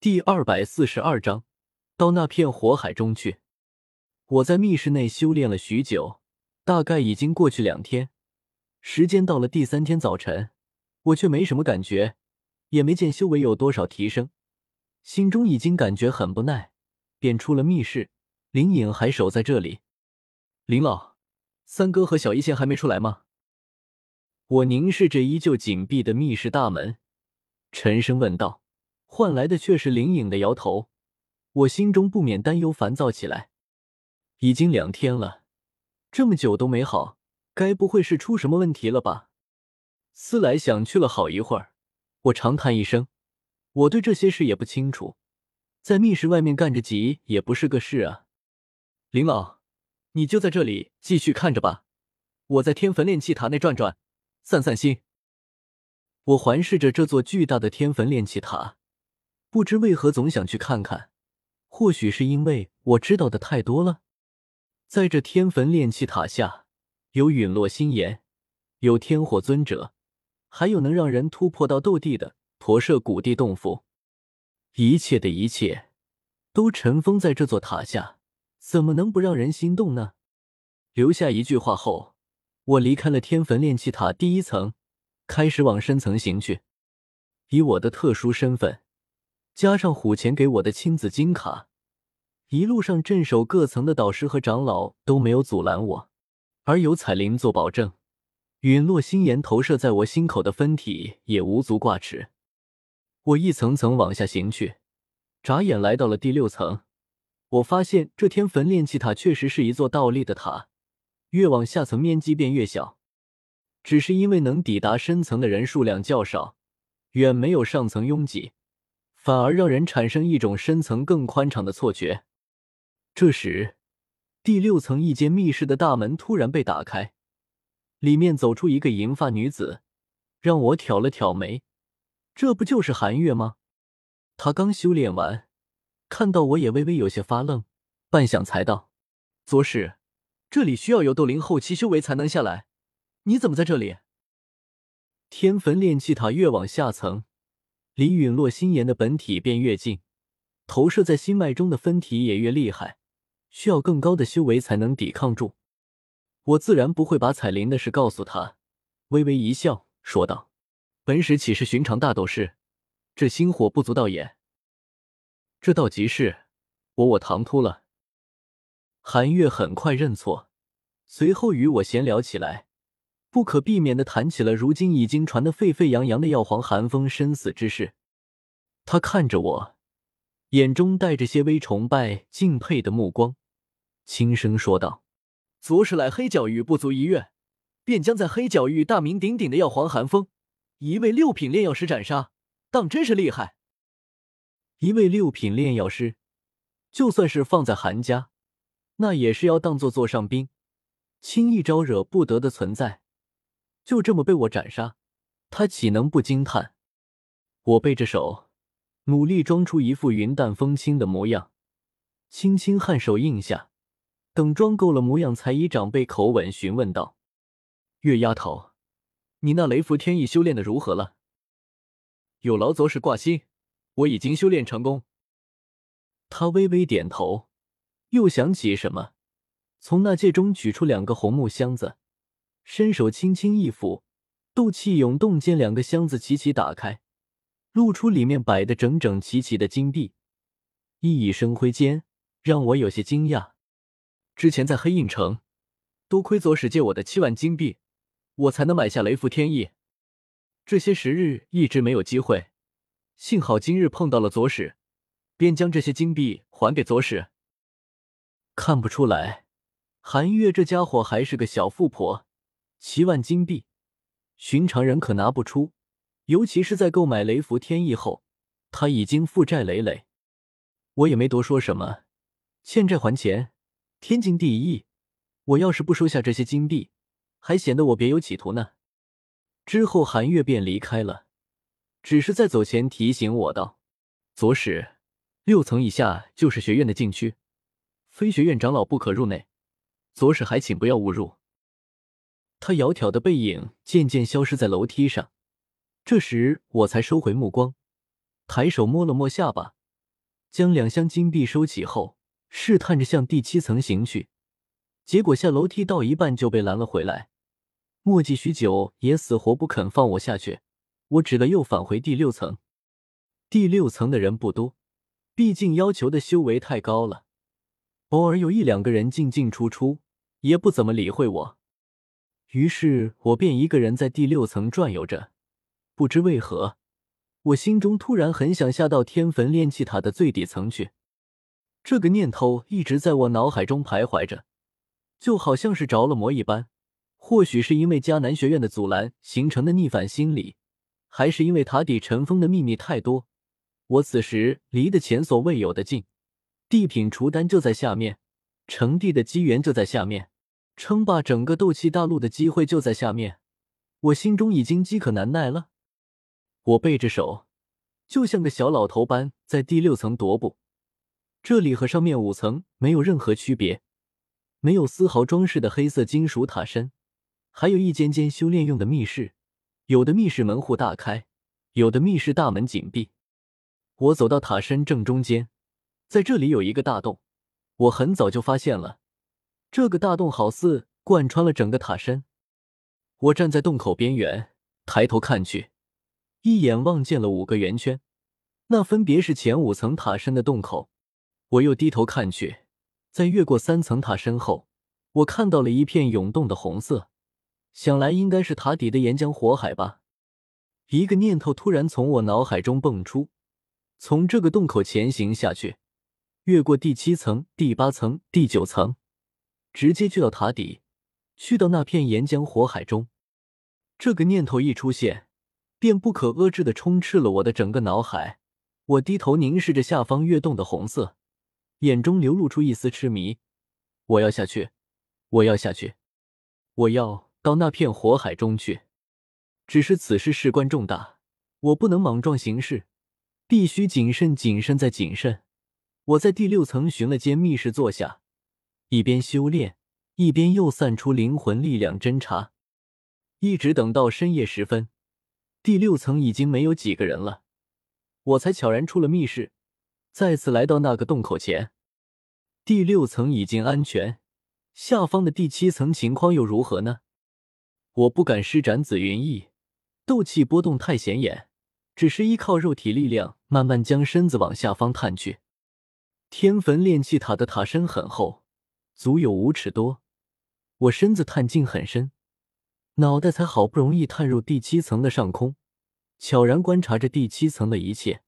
第二百四十二章，到那片火海中去。我在密室内修炼了许久，大概已经过去两天。时间到了第三天早晨，我却没什么感觉，也没见修为有多少提升，心中已经感觉很不耐，便出了密室。林颖还守在这里。林老，三哥和小一仙还没出来吗？我凝视着依旧紧闭的密室大门，沉声问道。换来的却是林颖的摇头，我心中不免担忧烦躁起来。已经两天了，这么久都没好，该不会是出什么问题了吧？思来想去了好一会儿，我长叹一声，我对这些事也不清楚，在密室外面干着急也不是个事啊。林老，你就在这里继续看着吧，我在天坟炼气塔内转转，散散心。我环视着这座巨大的天坟炼气塔。不知为何总想去看看，或许是因为我知道的太多了。在这天坟炼气塔下，有陨落心岩，有天火尊者，还有能让人突破到斗帝的驼舍古地洞府。一切的一切，都尘封在这座塔下，怎么能不让人心动呢？留下一句话后，我离开了天坟炼气塔第一层，开始往深层行去。以我的特殊身份。加上虎钳给我的亲子金卡，一路上镇守各层的导师和长老都没有阻拦我，而有彩铃做保证，陨落心炎投射在我心口的分体也无足挂齿。我一层层往下行去，眨眼来到了第六层。我发现这天坟炼气塔确实是一座倒立的塔，越往下层面积便越小，只是因为能抵达深层的人数量较少，远没有上层拥挤。反而让人产生一种深层更宽敞的错觉。这时，第六层一间密室的大门突然被打开，里面走出一个银发女子，让我挑了挑眉，这不就是韩月吗？她刚修炼完，看到我也微微有些发愣，半晌才道：“左使，这里需要有斗灵后期修为才能下来，你怎么在这里？”天坟炼气塔越往下层。离陨落心炎的本体便越近，投射在心脉中的分体也越厉害，需要更高的修为才能抵抗住。我自然不会把彩铃的事告诉他，微微一笑说道：“本使岂是寻常大斗士？这心火不足道也。这倒即是，我我唐突了。”韩月很快认错，随后与我闲聊起来。不可避免的谈起了如今已经传得沸沸扬扬的药皇寒风身死之事。他看着我，眼中带着些微崇拜、敬佩的目光，轻声说道：“左使来黑角域不足一月，便将在黑角域大名鼎鼎的药皇寒风，一位六品炼药师斩杀，当真是厉害。一位六品炼药师，就算是放在韩家，那也是要当做座上宾，轻易招惹不得的存在。”就这么被我斩杀，他岂能不惊叹？我背着手，努力装出一副云淡风轻的模样，轻轻颔首应下，等装够了模样，才以长辈口吻询问道：“月丫头，你那雷符天意修炼的如何了？”有劳左使挂心，我已经修炼成功。他微微点头，又想起什么，从那戒中取出两个红木箱子。伸手轻轻一抚，斗气涌动间，两个箱子齐齐打开，露出里面摆的整整齐齐的金币，熠熠生辉间，让我有些惊讶。之前在黑印城，多亏左使借我的七万金币，我才能买下雷符天意。这些时日一直没有机会，幸好今日碰到了左使，便将这些金币还给左使。看不出来，韩月这家伙还是个小富婆。七万金币，寻常人可拿不出，尤其是在购买雷符天意后，他已经负债累累。我也没多说什么，欠债还钱，天经地义。我要是不收下这些金币，还显得我别有企图呢。之后，韩月便离开了，只是在走前提醒我道：“左使，六层以下就是学院的禁区，非学院长老不可入内。左使还请不要误入。”他窈窕的背影渐渐消失在楼梯上，这时我才收回目光，抬手摸了摸下巴，将两箱金币收起后，试探着向第七层行去。结果下楼梯到一半就被拦了回来，墨迹许久也死活不肯放我下去，我只得又返回第六层。第六层的人不多，毕竟要求的修为太高了，偶尔有一两个人进进出出，也不怎么理会我。于是我便一个人在第六层转悠着，不知为何。我心中突然很想下到天坟炼气塔的最底层去，这个念头一直在我脑海中徘徊着，就好像是着了魔一般。或许是因为迦南学院的阻拦形成的逆反心理，还是因为塔底尘封的秘密太多，我此时离得前所未有的近。地品除丹就在下面，成帝的机缘就在下面，称霸整个斗气大陆的机会就在下面，我心中已经饥渴难耐了。我背着手，就像个小老头般在第六层踱步。这里和上面五层没有任何区别，没有丝毫装饰的黑色金属塔身，还有一间间修炼用的密室。有的密室门户大开，有的密室大门紧闭。我走到塔身正中间，在这里有一个大洞。我很早就发现了，这个大洞好似贯穿了整个塔身。我站在洞口边缘，抬头看去。一眼望见了五个圆圈，那分别是前五层塔身的洞口。我又低头看去，在越过三层塔身后，我看到了一片涌动的红色，想来应该是塔底的岩浆火海吧。一个念头突然从我脑海中蹦出，从这个洞口前行下去，越过第七层、第八层、第九层，直接去到塔底，去到那片岩浆火海中。这个念头一出现。便不可遏制的充斥了我的整个脑海。我低头凝视着下方跃动的红色，眼中流露出一丝痴迷。我要下去，我要下去，我要到那片火海中去。只是此事事关重大，我不能莽撞行事，必须谨慎，谨慎再谨慎。我在第六层寻了间密室坐下，一边修炼，一边又散出灵魂力量侦查，一直等到深夜时分。第六层已经没有几个人了，我才悄然出了密室，再次来到那个洞口前。第六层已经安全，下方的第七层情况又如何呢？我不敢施展紫云翼，斗气波动太显眼，只是依靠肉体力量，慢慢将身子往下方探去。天坟炼气塔的塔身很厚，足有五尺多，我身子探进很深。脑袋才好不容易探入第七层的上空，悄然观察着第七层的一切。